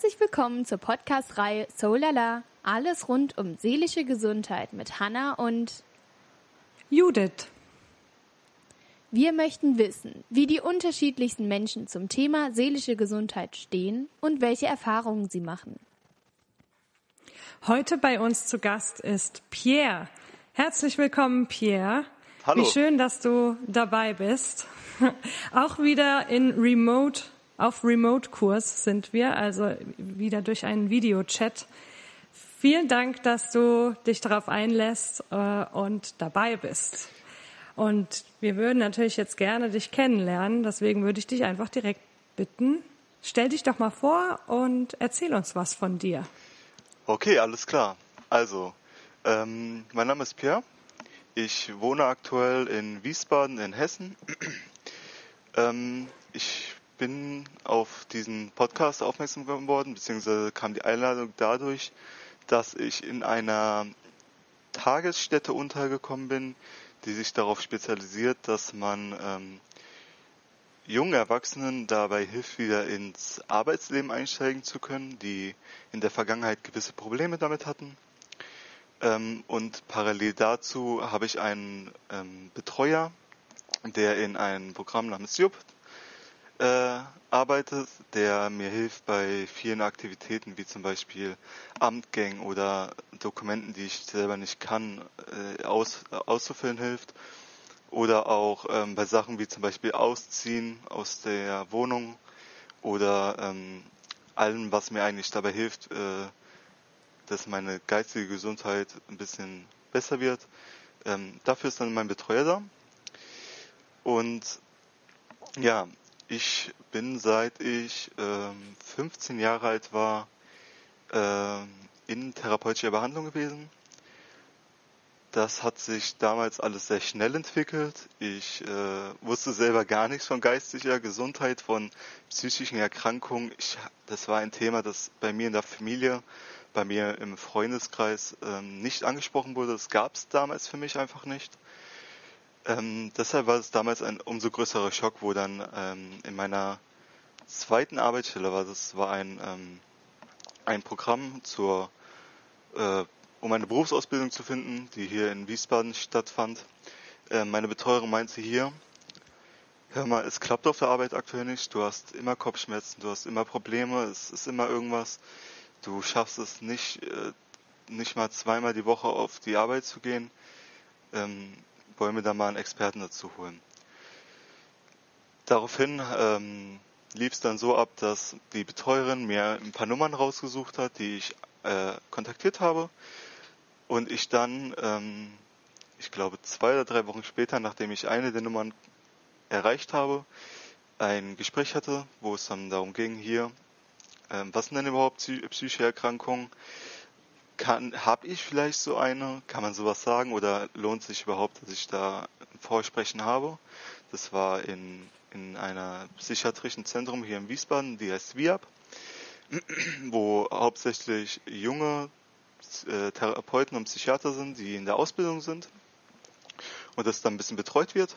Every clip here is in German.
Herzlich willkommen zur Podcast-Reihe Soulala. Alles rund um seelische Gesundheit mit Hanna und Judith. Wir möchten wissen, wie die unterschiedlichsten Menschen zum Thema seelische Gesundheit stehen und welche Erfahrungen sie machen. Heute bei uns zu Gast ist Pierre. Herzlich willkommen, Pierre. Hallo. Wie schön, dass du dabei bist. Auch wieder in Remote, auf Remote-Kurs sind wir, also wieder durch einen Videochat. Vielen Dank, dass du dich darauf einlässt äh, und dabei bist. Und wir würden natürlich jetzt gerne dich kennenlernen, deswegen würde ich dich einfach direkt bitten, stell dich doch mal vor und erzähl uns was von dir. Okay, alles klar. Also, ähm, mein Name ist Pierre. Ich wohne aktuell in Wiesbaden in Hessen. ähm, bin auf diesen Podcast aufmerksam geworden, beziehungsweise kam die Einladung dadurch, dass ich in einer Tagesstätte untergekommen bin, die sich darauf spezialisiert, dass man ähm, jungen Erwachsenen dabei hilft, wieder ins Arbeitsleben einsteigen zu können, die in der Vergangenheit gewisse Probleme damit hatten. Ähm, und parallel dazu habe ich einen ähm, Betreuer, der in einem Programm namens JUP äh, arbeitet, der mir hilft bei vielen Aktivitäten, wie zum Beispiel Amtgängen oder Dokumenten, die ich selber nicht kann, äh, aus, auszufüllen hilft. Oder auch ähm, bei Sachen wie zum Beispiel Ausziehen aus der Wohnung oder ähm, allem, was mir eigentlich dabei hilft, äh, dass meine geistige Gesundheit ein bisschen besser wird. Ähm, dafür ist dann mein Betreuer da. Und ja, ich bin seit ich ähm, 15 Jahre alt war äh, in therapeutischer Behandlung gewesen. Das hat sich damals alles sehr schnell entwickelt. Ich äh, wusste selber gar nichts von geistiger Gesundheit, von psychischen Erkrankungen. Ich, das war ein Thema, das bei mir in der Familie, bei mir im Freundeskreis ähm, nicht angesprochen wurde. Das gab es damals für mich einfach nicht. Ähm, deshalb war es damals ein umso größerer Schock, wo dann ähm, in meiner zweiten Arbeitsstelle war das war ein ähm, ein Programm zur äh, um eine Berufsausbildung zu finden, die hier in Wiesbaden stattfand. Äh, meine Betreuerin meinte hier, hör mal, es klappt auf der Arbeit aktuell nicht, du hast immer Kopfschmerzen, du hast immer Probleme, es ist immer irgendwas, du schaffst es nicht, äh, nicht mal zweimal die Woche auf die Arbeit zu gehen. Ähm, wollen wir da mal einen Experten dazu holen. Daraufhin ähm, lief es dann so ab, dass die Betreuerin mir ein paar Nummern rausgesucht hat, die ich äh, kontaktiert habe und ich dann, ähm, ich glaube zwei oder drei Wochen später, nachdem ich eine der Nummern erreicht habe, ein Gespräch hatte, wo es dann darum ging, hier, ähm, was sind denn überhaupt psychische Erkrankungen? Kann, habe ich vielleicht so eine? Kann man sowas sagen? Oder lohnt sich überhaupt, dass ich da ein Vorsprechen habe? Das war in, in einer psychiatrischen Zentrum hier in Wiesbaden, die heißt WIAP, wo hauptsächlich junge äh, Therapeuten und Psychiater sind, die in der Ausbildung sind und das dann ein bisschen betreut wird.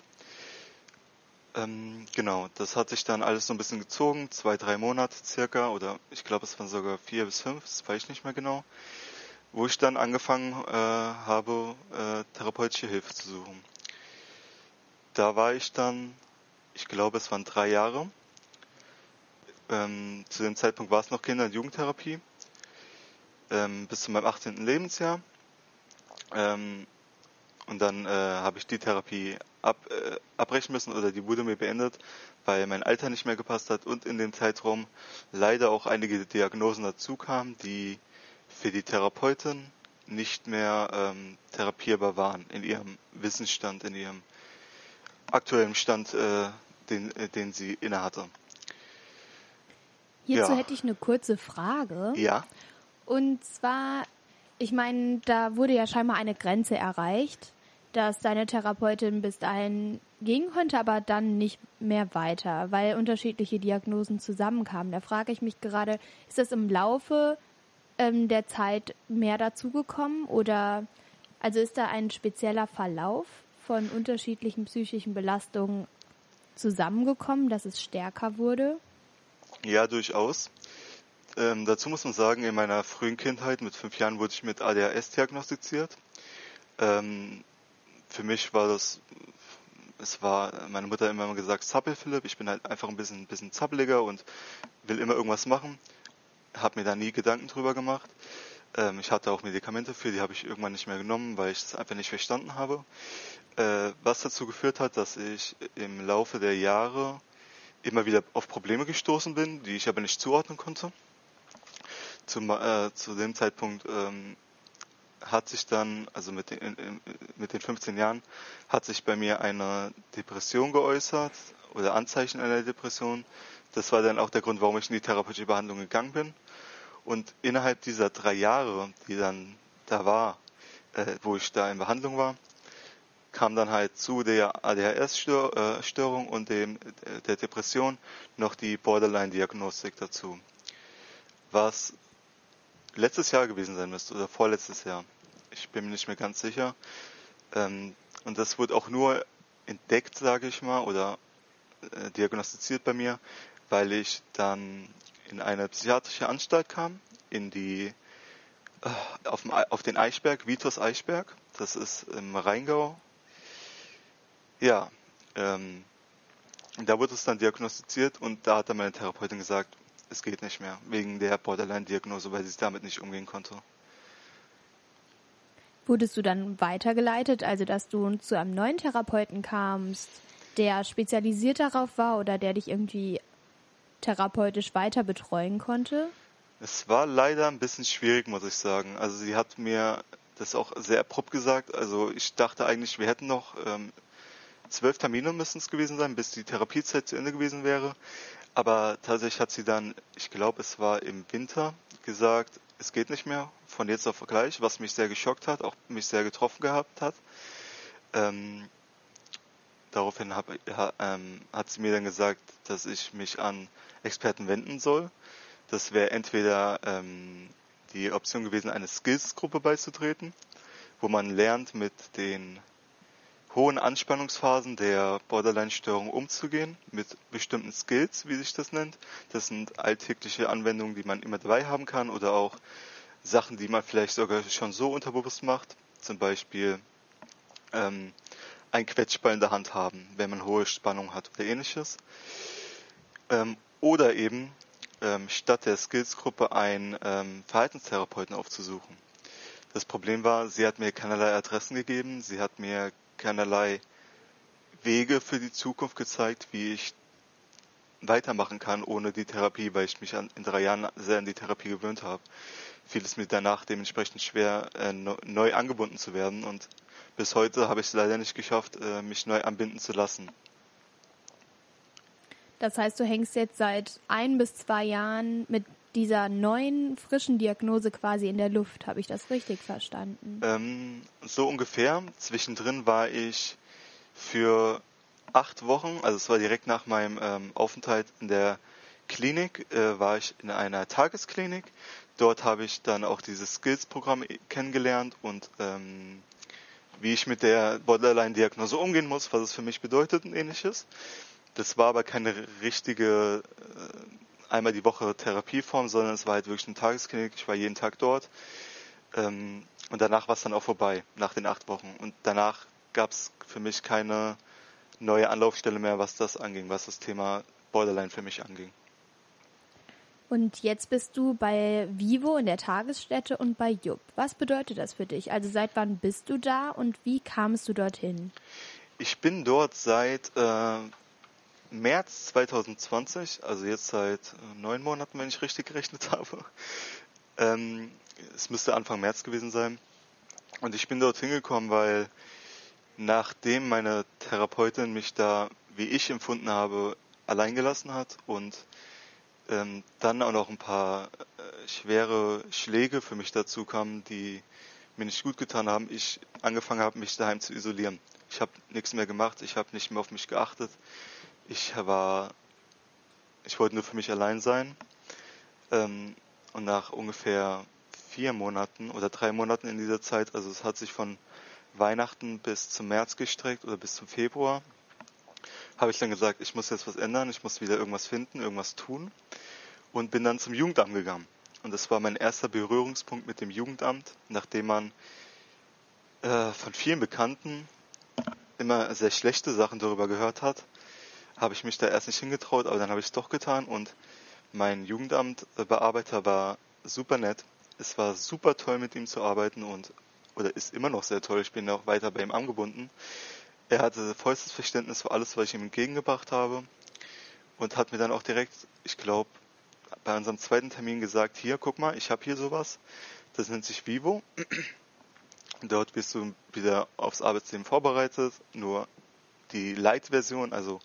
Ähm, genau, das hat sich dann alles so ein bisschen gezogen, zwei, drei Monate circa, oder ich glaube es waren sogar vier bis fünf, das weiß ich nicht mehr genau wo ich dann angefangen äh, habe, äh, therapeutische Hilfe zu suchen. Da war ich dann, ich glaube, es waren drei Jahre. Ähm, zu dem Zeitpunkt war es noch Kinder- und Jugendtherapie, ähm, bis zu meinem 18. Lebensjahr. Ähm, und dann äh, habe ich die Therapie ab, äh, abbrechen müssen oder die wurde mir beendet, weil mein Alter nicht mehr gepasst hat und in dem Zeitraum leider auch einige Diagnosen dazu kamen, die für die Therapeutin nicht mehr ähm, therapierbar waren in ihrem Wissensstand, in ihrem aktuellen Stand, äh, den, äh, den sie innehatte. Hierzu ja. hätte ich eine kurze Frage. Ja. Und zwar, ich meine, da wurde ja scheinbar eine Grenze erreicht, dass deine Therapeutin bis dahin gehen konnte, aber dann nicht mehr weiter, weil unterschiedliche Diagnosen zusammenkamen. Da frage ich mich gerade, ist das im Laufe ähm, der Zeit mehr dazugekommen oder also ist da ein spezieller Verlauf von unterschiedlichen psychischen Belastungen zusammengekommen, dass es stärker wurde? Ja, durchaus. Ähm, dazu muss man sagen, in meiner frühen Kindheit mit fünf Jahren wurde ich mit ADHS diagnostiziert. Ähm, für mich war das, es war, meine Mutter hat immer gesagt, Zappel Philipp, ich bin halt einfach ein bisschen, ein bisschen zappeliger und will immer irgendwas machen. Hab mir da nie Gedanken drüber gemacht. Ähm, ich hatte auch Medikamente für, die habe ich irgendwann nicht mehr genommen, weil ich das einfach nicht verstanden habe. Äh, was dazu geführt hat, dass ich im Laufe der Jahre immer wieder auf Probleme gestoßen bin, die ich aber nicht zuordnen konnte. Zum, äh, zu dem Zeitpunkt ähm, hat sich dann, also mit den, mit den 15 Jahren, hat sich bei mir eine Depression geäußert oder Anzeichen einer Depression. Das war dann auch der Grund, warum ich in die therapeutische Behandlung gegangen bin. Und innerhalb dieser drei Jahre, die dann da war, äh, wo ich da in Behandlung war, kam dann halt zu der ADHS-Störung und dem, der Depression noch die Borderline-Diagnostik dazu. Was letztes Jahr gewesen sein müsste oder vorletztes Jahr. Ich bin mir nicht mehr ganz sicher. Ähm, und das wurde auch nur entdeckt, sage ich mal, oder äh, diagnostiziert bei mir, weil ich dann in eine psychiatrische Anstalt kam, in die äh, auf, dem, auf den Eichberg, Vitos Eichberg, das ist im Rheingau. Ja, ähm, da wurde es dann diagnostiziert und da hat dann meine Therapeutin gesagt, es geht nicht mehr, wegen der Borderline-Diagnose, weil sie damit nicht umgehen konnte. Wurdest du dann weitergeleitet, also dass du zu einem neuen Therapeuten kamst, der spezialisiert darauf war oder der dich irgendwie therapeutisch weiter betreuen konnte? Es war leider ein bisschen schwierig, muss ich sagen. Also sie hat mir das auch sehr abrupt gesagt. Also ich dachte eigentlich, wir hätten noch ähm, zwölf Termine müssen es gewesen sein, bis die Therapiezeit zu Ende gewesen wäre. Aber tatsächlich hat sie dann, ich glaube, es war im Winter, gesagt, es geht nicht mehr von jetzt auf gleich, was mich sehr geschockt hat, auch mich sehr getroffen gehabt hat. Ähm, daraufhin hab, ähm, hat sie mir dann gesagt, dass ich mich an Experten wenden soll. Das wäre entweder ähm, die Option gewesen, eine Skills-Gruppe beizutreten, wo man lernt, mit den hohen Anspannungsphasen der Borderline-Störung umzugehen, mit bestimmten Skills, wie sich das nennt. Das sind alltägliche Anwendungen, die man immer dabei haben kann oder auch Sachen, die man vielleicht sogar schon so unterbewusst macht. Zum Beispiel ähm, ein Quetschball in der Hand haben, wenn man hohe Spannung hat oder ähnliches. Ähm, oder eben ähm, statt der Skills-Gruppe einen ähm, Verhaltenstherapeuten aufzusuchen. Das Problem war, sie hat mir keinerlei Adressen gegeben, sie hat mir keinerlei Wege für die Zukunft gezeigt, wie ich weitermachen kann ohne die Therapie, weil ich mich an, in drei Jahren sehr an die Therapie gewöhnt habe. Fiel es mir danach dementsprechend schwer, äh, neu angebunden zu werden und bis heute habe ich es leider nicht geschafft, äh, mich neu anbinden zu lassen. Das heißt, du hängst jetzt seit ein bis zwei Jahren mit dieser neuen, frischen Diagnose quasi in der Luft. Habe ich das richtig verstanden? Ähm, so ungefähr. Zwischendrin war ich für acht Wochen, also es war direkt nach meinem ähm, Aufenthalt in der Klinik, äh, war ich in einer Tagesklinik. Dort habe ich dann auch dieses Skills-Programm kennengelernt und ähm, wie ich mit der Borderline-Diagnose umgehen muss, was es für mich bedeutet und ähnliches. Das war aber keine richtige äh, einmal die Woche Therapieform, sondern es war halt wirklich eine Tagesklinik. Ich war jeden Tag dort. Ähm, und danach war es dann auch vorbei, nach den acht Wochen. Und danach gab es für mich keine neue Anlaufstelle mehr, was das anging, was das Thema Borderline für mich anging. Und jetzt bist du bei Vivo in der Tagesstätte und bei Jupp. Was bedeutet das für dich? Also seit wann bist du da und wie kamst du dorthin? Ich bin dort seit äh, März 2020, also jetzt seit äh, neun Monaten, wenn ich richtig gerechnet habe. Ähm, es müsste Anfang März gewesen sein. Und ich bin dort hingekommen, weil nachdem meine Therapeutin mich da, wie ich empfunden habe, allein gelassen hat und ähm, dann auch noch ein paar äh, schwere Schläge für mich dazu kamen, die mir nicht gut getan haben, ich angefangen habe, mich daheim zu isolieren. Ich habe nichts mehr gemacht, ich habe nicht mehr auf mich geachtet. Ich war, ich wollte nur für mich allein sein. Ähm, und nach ungefähr vier Monaten oder drei Monaten in dieser Zeit, also es hat sich von Weihnachten bis zum März gestreckt oder bis zum Februar, habe ich dann gesagt, ich muss jetzt was ändern, ich muss wieder irgendwas finden, irgendwas tun. Und bin dann zum Jugendamt gegangen. Und das war mein erster Berührungspunkt mit dem Jugendamt, nachdem man äh, von vielen Bekannten immer sehr schlechte Sachen darüber gehört hat, habe ich mich da erst nicht hingetraut, aber dann habe ich es doch getan und mein Jugendamtbearbeiter war super nett. Es war super toll mit ihm zu arbeiten und oder ist immer noch sehr toll. Ich bin auch weiter bei ihm angebunden. Er hatte vollstes Verständnis für alles, was ich ihm entgegengebracht habe und hat mir dann auch direkt, ich glaube, bei unserem zweiten Termin gesagt, hier, guck mal, ich habe hier sowas. Das nennt sich Vivo. Dort wirst du wieder aufs Arbeitsleben vorbereitet, nur die Light-Version, also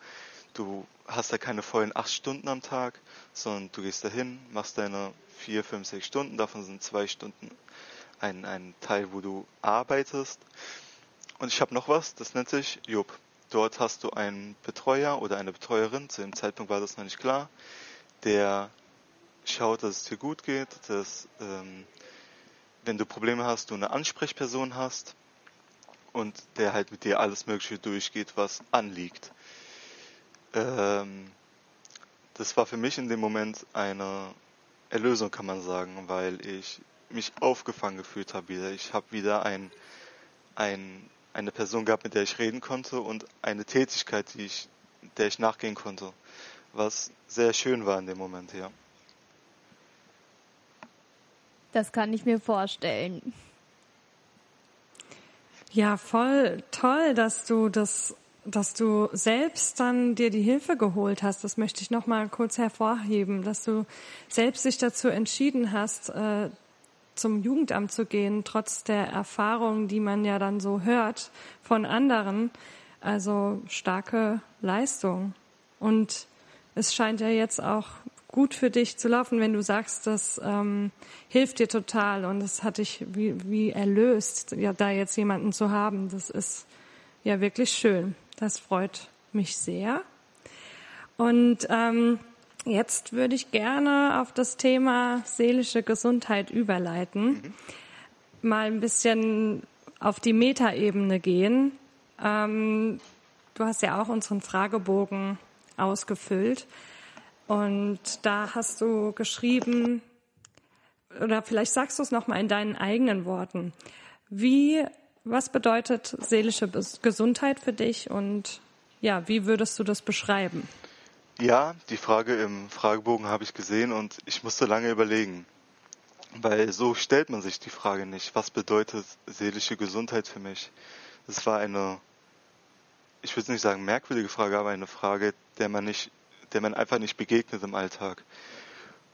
du hast da keine vollen acht Stunden am Tag, sondern du gehst dahin, machst deine vier, fünf, sechs Stunden, davon sind zwei Stunden ein, ein Teil, wo du arbeitest. Und ich habe noch was, das nennt sich Job. Dort hast du einen Betreuer oder eine Betreuerin, zu dem Zeitpunkt war das noch nicht klar, der schaut, dass es dir gut geht, dass ähm, wenn du Probleme hast, du eine Ansprechperson hast und der halt mit dir alles Mögliche durchgeht, was anliegt. Ähm, das war für mich in dem Moment eine Erlösung, kann man sagen, weil ich mich aufgefangen gefühlt habe wieder. Ich habe wieder ein, ein, eine Person gehabt, mit der ich reden konnte und eine Tätigkeit, die ich, der ich nachgehen konnte, was sehr schön war in dem Moment, ja. Das kann ich mir vorstellen. Ja, voll toll, dass du das, dass du selbst dann dir die Hilfe geholt hast. Das möchte ich noch mal kurz hervorheben, dass du selbst dich dazu entschieden hast, äh, zum Jugendamt zu gehen, trotz der Erfahrungen, die man ja dann so hört von anderen. Also starke Leistung. Und es scheint ja jetzt auch gut für dich zu laufen, wenn du sagst, das ähm, hilft dir total und es hat dich wie, wie erlöst, ja, da jetzt jemanden zu haben. Das ist ja wirklich schön. Das freut mich sehr. Und ähm, jetzt würde ich gerne auf das Thema seelische Gesundheit überleiten. Mhm. Mal ein bisschen auf die Metaebene gehen. Ähm, du hast ja auch unseren Fragebogen ausgefüllt. Und da hast du geschrieben, oder vielleicht sagst du es nochmal in deinen eigenen Worten. Wie, was bedeutet seelische Gesundheit für dich und ja, wie würdest du das beschreiben? Ja, die Frage im Fragebogen habe ich gesehen und ich musste lange überlegen, weil so stellt man sich die Frage nicht. Was bedeutet seelische Gesundheit für mich? Das war eine, ich würde nicht sagen merkwürdige Frage, aber eine Frage, der man nicht der man einfach nicht begegnet im Alltag.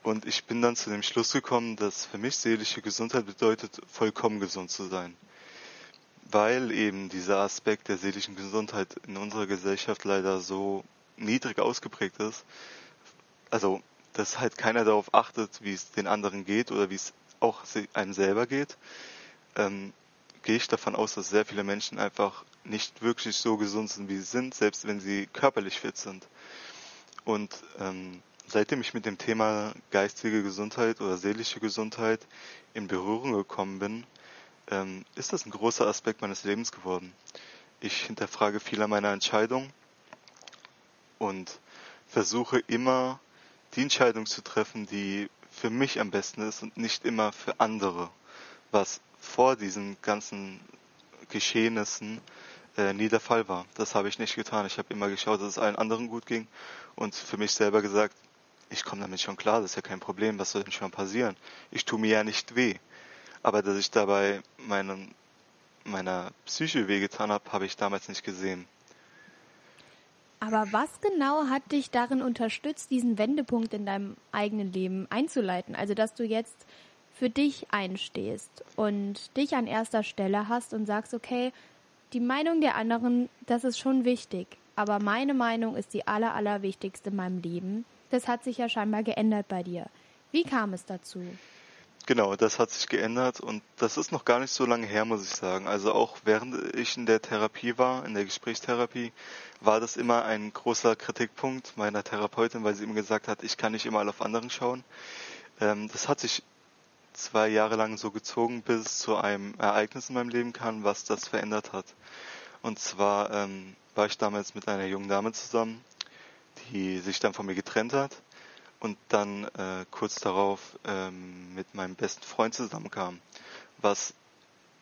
Und ich bin dann zu dem Schluss gekommen, dass für mich seelische Gesundheit bedeutet, vollkommen gesund zu sein. Weil eben dieser Aspekt der seelischen Gesundheit in unserer Gesellschaft leider so niedrig ausgeprägt ist. Also, dass halt keiner darauf achtet, wie es den anderen geht oder wie es auch einem selber geht, ähm, gehe ich davon aus, dass sehr viele Menschen einfach nicht wirklich so gesund sind, wie sie sind, selbst wenn sie körperlich fit sind. Und ähm, seitdem ich mit dem Thema geistige Gesundheit oder seelische Gesundheit in Berührung gekommen bin, ähm, ist das ein großer Aspekt meines Lebens geworden. Ich hinterfrage viele meiner Entscheidungen und versuche immer die Entscheidung zu treffen, die für mich am besten ist und nicht immer für andere, was vor diesen ganzen Geschehnissen äh, nie der Fall war. Das habe ich nicht getan. Ich habe immer geschaut, dass es allen anderen gut ging und für mich selber gesagt, ich komme damit schon klar, das ist ja kein Problem, was soll denn schon passieren? Ich tue mir ja nicht weh. Aber dass ich dabei meinen, meiner Psyche wehgetan habe, habe ich damals nicht gesehen. Aber was genau hat dich darin unterstützt, diesen Wendepunkt in deinem eigenen Leben einzuleiten? Also, dass du jetzt für dich einstehst und dich an erster Stelle hast und sagst, okay, die Meinung der anderen, das ist schon wichtig. Aber meine Meinung ist die aller, allerwichtigste in meinem Leben. Das hat sich ja scheinbar geändert bei dir. Wie kam es dazu? Genau, das hat sich geändert und das ist noch gar nicht so lange her, muss ich sagen. Also auch während ich in der Therapie war, in der Gesprächstherapie, war das immer ein großer Kritikpunkt meiner Therapeutin, weil sie immer gesagt hat, ich kann nicht immer auf anderen schauen. Ähm, das hat sich zwei Jahre lang so gezogen, bis es zu einem Ereignis in meinem Leben kam, was das verändert hat. Und zwar ähm, war ich damals mit einer jungen Dame zusammen, die sich dann von mir getrennt hat. und dann äh, kurz darauf ähm, mit meinem besten Freund zusammenkam, was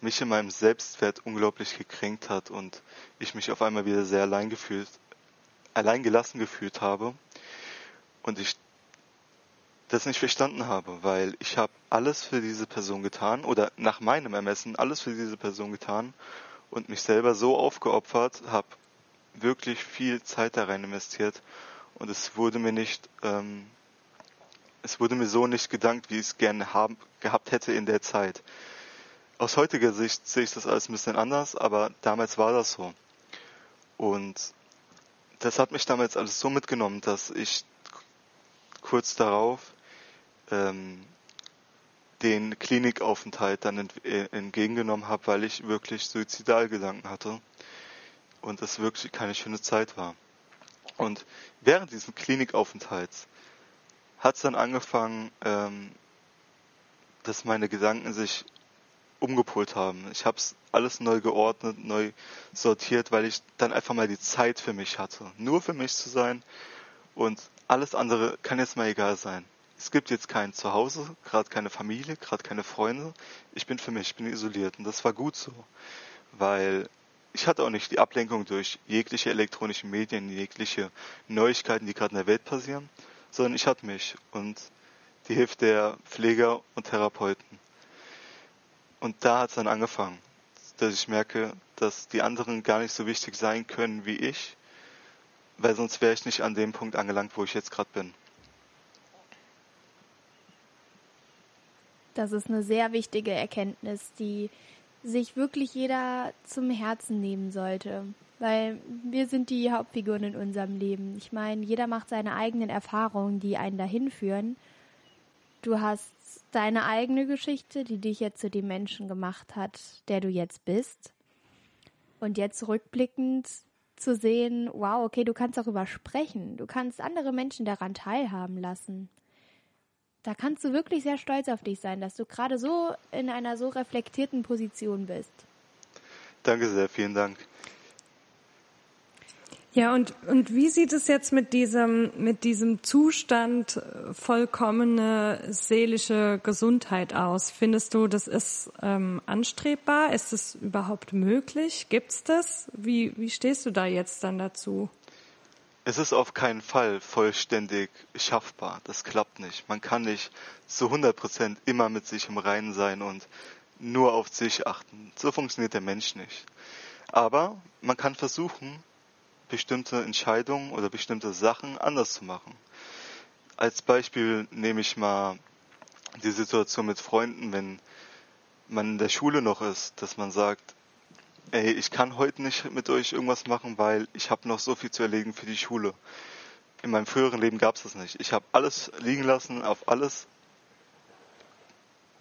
mich in meinem Selbstwert unglaublich gekränkt hat und ich mich auf einmal wieder sehr allein gefühlt, allein gelassen gefühlt habe und ich das nicht verstanden habe, weil ich habe alles für diese Person getan oder nach meinem Ermessen alles für diese Person getan und mich selber so aufgeopfert, habe wirklich viel Zeit da rein investiert und es wurde mir nicht ähm, es wurde mir so nicht gedankt, wie ich es gerne haben, gehabt hätte in der Zeit. Aus heutiger Sicht sehe ich das alles ein bisschen anders, aber damals war das so. Und das hat mich damals alles so mitgenommen, dass ich kurz darauf ähm, den Klinikaufenthalt dann ent äh, entgegengenommen habe, weil ich wirklich Suizidalgedanken hatte und es wirklich keine schöne Zeit war. Und während dieses Klinikaufenthalts hat es dann angefangen, ähm, dass meine Gedanken sich umgepolt haben. Ich habe es alles neu geordnet, neu sortiert, weil ich dann einfach mal die Zeit für mich hatte. Nur für mich zu sein und alles andere kann jetzt mal egal sein. Es gibt jetzt kein Zuhause, gerade keine Familie, gerade keine Freunde. Ich bin für mich, ich bin isoliert und das war gut so, weil ich hatte auch nicht die Ablenkung durch jegliche elektronischen Medien, jegliche Neuigkeiten, die gerade in der Welt passieren, sondern ich hatte mich und die Hilfe der Pfleger und Therapeuten. Und da hat es dann angefangen, dass ich merke, dass die anderen gar nicht so wichtig sein können wie ich, weil sonst wäre ich nicht an dem Punkt angelangt, wo ich jetzt gerade bin. Das ist eine sehr wichtige Erkenntnis, die sich wirklich jeder zum Herzen nehmen sollte. Weil wir sind die Hauptfiguren in unserem Leben. Ich meine, jeder macht seine eigenen Erfahrungen, die einen dahin führen. Du hast deine eigene Geschichte, die dich jetzt zu dem Menschen gemacht hat, der du jetzt bist. Und jetzt rückblickend zu sehen, wow, okay, du kannst darüber sprechen. Du kannst andere Menschen daran teilhaben lassen. Da kannst du wirklich sehr stolz auf dich sein, dass du gerade so in einer so reflektierten Position bist. Danke sehr, vielen Dank. Ja, und, und wie sieht es jetzt mit diesem, mit diesem Zustand äh, vollkommene seelische Gesundheit aus? Findest du, das ist ähm, anstrebbar? Ist es überhaupt möglich? Gibt's das? Wie, wie stehst du da jetzt dann dazu? Es ist auf keinen Fall vollständig schaffbar. Das klappt nicht. Man kann nicht zu 100 Prozent immer mit sich im Reinen sein und nur auf sich achten. So funktioniert der Mensch nicht. Aber man kann versuchen, bestimmte Entscheidungen oder bestimmte Sachen anders zu machen. Als Beispiel nehme ich mal die Situation mit Freunden, wenn man in der Schule noch ist, dass man sagt, ey, ich kann heute nicht mit euch irgendwas machen, weil ich habe noch so viel zu erlegen für die Schule. In meinem früheren Leben gab es das nicht. Ich habe alles liegen lassen, auf alles,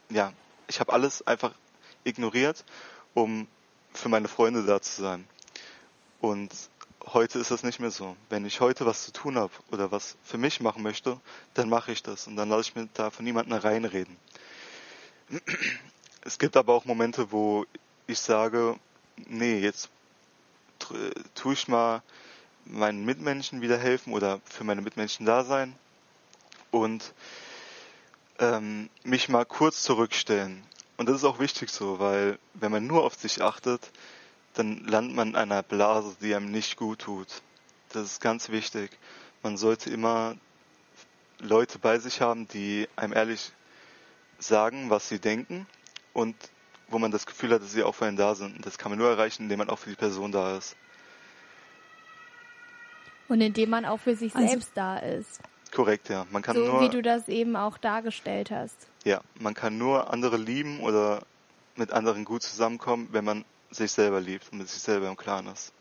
ja, ich habe alles einfach ignoriert, um für meine Freunde da zu sein. Und heute ist das nicht mehr so. Wenn ich heute was zu tun habe oder was für mich machen möchte, dann mache ich das und dann lasse ich mir da von niemandem reinreden. Es gibt aber auch Momente, wo ich sage, nee, jetzt tue ich mal meinen Mitmenschen wieder helfen oder für meine Mitmenschen da sein und ähm, mich mal kurz zurückstellen. Und das ist auch wichtig so, weil wenn man nur auf sich achtet, dann landet man in einer Blase, die einem nicht gut tut. Das ist ganz wichtig. Man sollte immer Leute bei sich haben, die einem ehrlich sagen, was sie denken und wo man das Gefühl hat, dass sie auch für einen da sind. Und das kann man nur erreichen, indem man auch für die Person da ist. Und indem man auch für sich also, selbst da ist. Korrekt, ja. Man kann so nur, wie du das eben auch dargestellt hast. Ja, man kann nur andere lieben oder mit anderen gut zusammenkommen, wenn man sich selber liebt und mit sich selber im Klaren ist.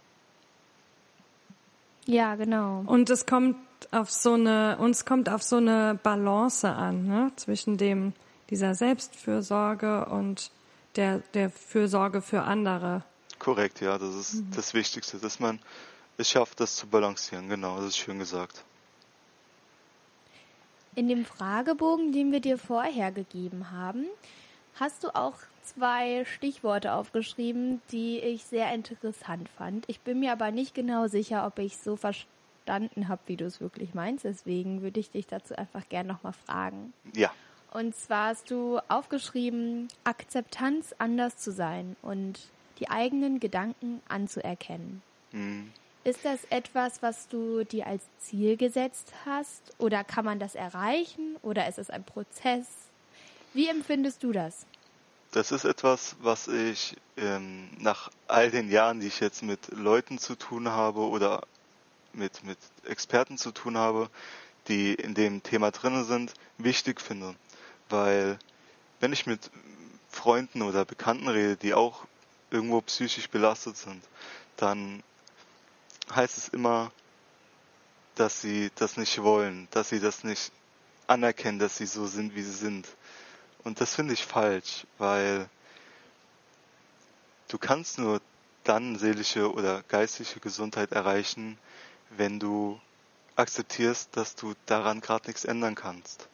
Ja, genau. Und es kommt auf so eine, uns kommt auf so eine Balance an, ne? zwischen dem, dieser Selbstfürsorge und der, der Fürsorge für andere. Korrekt, ja, das ist mhm. das Wichtigste, dass man es schafft, das zu balancieren. Genau, das ist schön gesagt. In dem Fragebogen, den wir dir vorher gegeben haben, hast du auch zwei Stichworte aufgeschrieben, die ich sehr interessant fand. Ich bin mir aber nicht genau sicher, ob ich so verstanden habe, wie du es wirklich meinst. Deswegen würde ich dich dazu einfach gerne nochmal fragen. Ja. Und zwar hast du aufgeschrieben, Akzeptanz anders zu sein und die eigenen Gedanken anzuerkennen. Mhm. Ist das etwas, was du dir als Ziel gesetzt hast? Oder kann man das erreichen? Oder ist es ein Prozess? Wie empfindest du das? Das ist etwas, was ich ähm, nach all den Jahren, die ich jetzt mit Leuten zu tun habe oder mit, mit Experten zu tun habe, die in dem Thema drin sind, wichtig finde. Weil wenn ich mit Freunden oder Bekannten rede, die auch irgendwo psychisch belastet sind, dann heißt es immer, dass sie das nicht wollen, dass sie das nicht anerkennen, dass sie so sind, wie sie sind. Und das finde ich falsch, weil du kannst nur dann seelische oder geistige Gesundheit erreichen, wenn du akzeptierst, dass du daran gerade nichts ändern kannst.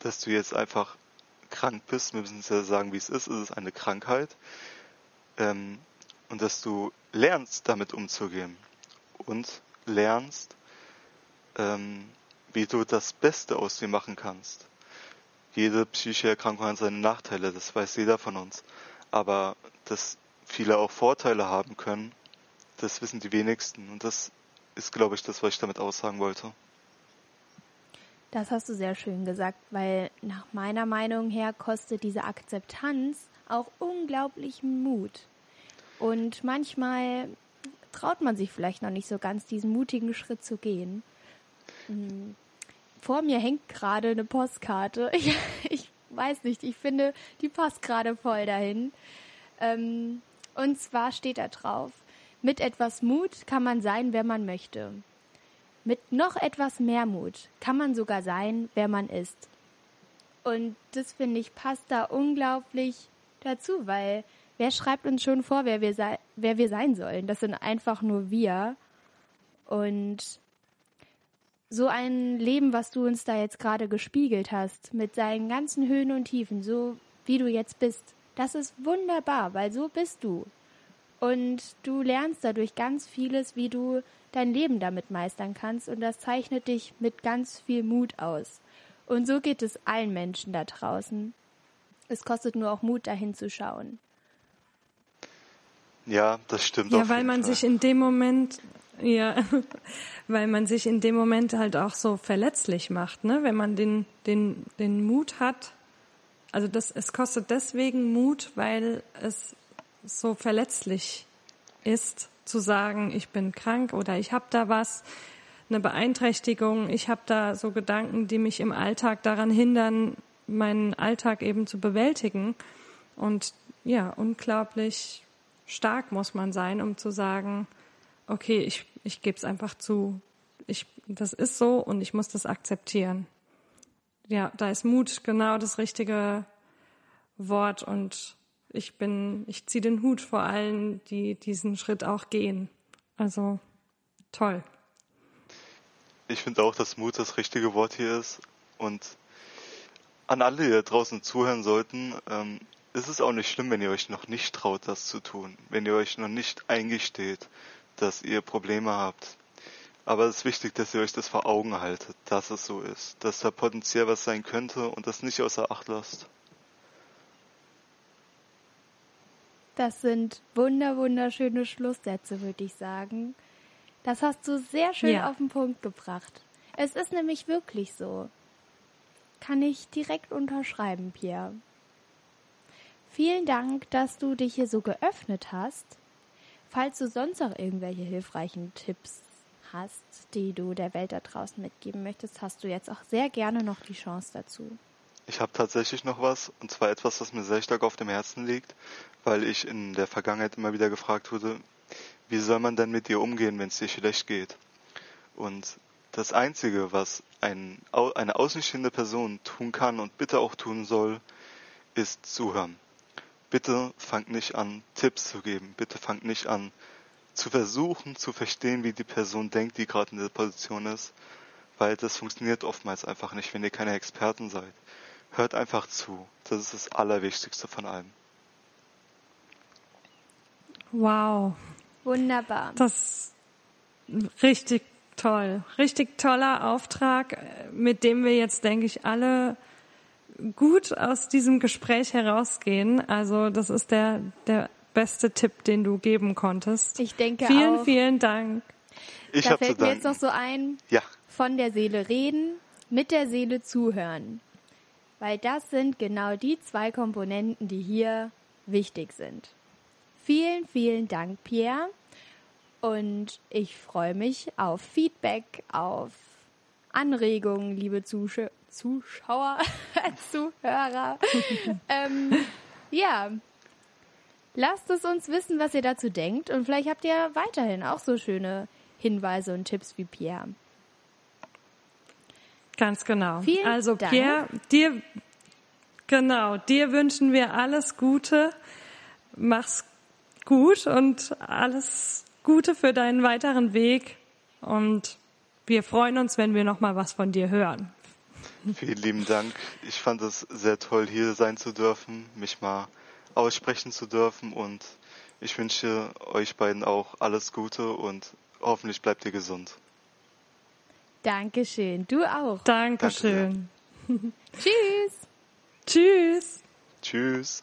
Dass du jetzt einfach krank bist, wir müssen es ja sagen, wie es ist, es ist eine Krankheit. Ähm, und dass du lernst, damit umzugehen und lernst, ähm, wie du das Beste aus dir machen kannst. Jede psychische Erkrankung hat seine Nachteile, das weiß jeder von uns. Aber dass viele auch Vorteile haben können, das wissen die wenigsten. Und das ist, glaube ich, das, was ich damit aussagen wollte. Das hast du sehr schön gesagt, weil nach meiner Meinung her kostet diese Akzeptanz auch unglaublich Mut. Und manchmal traut man sich vielleicht noch nicht so ganz, diesen mutigen Schritt zu gehen. Hm. Vor mir hängt gerade eine Postkarte. Ich, ich, weiß nicht, ich finde, die passt gerade voll dahin. Ähm, und zwar steht da drauf, mit etwas Mut kann man sein, wer man möchte. Mit noch etwas mehr Mut kann man sogar sein, wer man ist. Und das finde ich passt da unglaublich dazu, weil wer schreibt uns schon vor, wer wir, sei, wer wir sein sollen? Das sind einfach nur wir. Und so ein Leben, was du uns da jetzt gerade gespiegelt hast, mit seinen ganzen Höhen und Tiefen, so wie du jetzt bist, das ist wunderbar, weil so bist du. Und du lernst dadurch ganz vieles, wie du dein Leben damit meistern kannst. Und das zeichnet dich mit ganz viel Mut aus. Und so geht es allen Menschen da draußen. Es kostet nur auch Mut, dahin zu schauen. Ja, das stimmt. Ja, weil man Fall. sich in dem Moment, ja, weil man sich in dem Moment halt auch so verletzlich macht, ne? Wenn man den, den, den Mut hat, also das, es kostet deswegen Mut, weil es so verletzlich ist, zu sagen, ich bin krank oder ich habe da was, eine Beeinträchtigung, ich habe da so Gedanken, die mich im Alltag daran hindern, meinen Alltag eben zu bewältigen. Und ja, unglaublich stark muss man sein, um zu sagen, okay, ich, ich gebe es einfach zu. Ich, das ist so und ich muss das akzeptieren. Ja, da ist Mut genau das richtige Wort und ich bin, ich ziehe den Hut vor allen, die diesen Schritt auch gehen. Also toll. Ich finde auch, dass Mut das richtige Wort hier ist und an alle, die da draußen zuhören sollten, ähm, ist es auch nicht schlimm, wenn ihr euch noch nicht traut, das zu tun, wenn ihr euch noch nicht eingesteht, dass ihr Probleme habt. Aber es ist wichtig, dass ihr euch das vor Augen haltet, dass es so ist, dass da potenziell was sein könnte und das nicht außer Acht lasst. Das sind wunder, wunderschöne Schlusssätze, würde ich sagen. Das hast du sehr schön ja. auf den Punkt gebracht. Es ist nämlich wirklich so. Kann ich direkt unterschreiben, Pierre. Vielen Dank, dass du dich hier so geöffnet hast. Falls du sonst noch irgendwelche hilfreichen Tipps hast, die du der Welt da draußen mitgeben möchtest, hast du jetzt auch sehr gerne noch die Chance dazu. Ich habe tatsächlich noch was, und zwar etwas, was mir sehr stark auf dem Herzen liegt, weil ich in der Vergangenheit immer wieder gefragt wurde, wie soll man denn mit dir umgehen, wenn es dir schlecht geht? Und das Einzige, was ein, eine außenstehende Person tun kann und bitte auch tun soll, ist zuhören bitte fangt nicht an, Tipps zu geben. Bitte fangt nicht an, zu versuchen, zu verstehen, wie die Person denkt, die gerade in der Position ist. Weil das funktioniert oftmals einfach nicht, wenn ihr keine Experten seid. Hört einfach zu. Das ist das Allerwichtigste von allem. Wow. Wunderbar. Das richtig toll. Richtig toller Auftrag, mit dem wir jetzt, denke ich, alle gut aus diesem Gespräch herausgehen. Also das ist der, der beste Tipp, den du geben konntest. Ich denke vielen, auch. Vielen Dank. Ich da fällt mir jetzt noch so ein, Ja, von der Seele reden, mit der Seele zuhören. Weil das sind genau die zwei Komponenten, die hier wichtig sind. Vielen, vielen Dank, Pierre. Und ich freue mich auf Feedback, auf Anregungen, liebe Zusch Zuschauer, Zuhörer. ähm, ja, lasst es uns wissen, was ihr dazu denkt. Und vielleicht habt ihr weiterhin auch so schöne Hinweise und Tipps wie Pierre. Ganz genau. Vielen also Dank. Pierre, dir genau, dir wünschen wir alles Gute. Mach's gut und alles Gute für deinen weiteren Weg und wir freuen uns, wenn wir noch mal was von dir hören. vielen lieben Dank. Ich fand es sehr toll, hier sein zu dürfen, mich mal aussprechen zu dürfen und ich wünsche euch beiden auch alles Gute und hoffentlich bleibt ihr gesund. Dankeschön. Du auch. Dankeschön. Tschüss. Tschüss. Tschüss.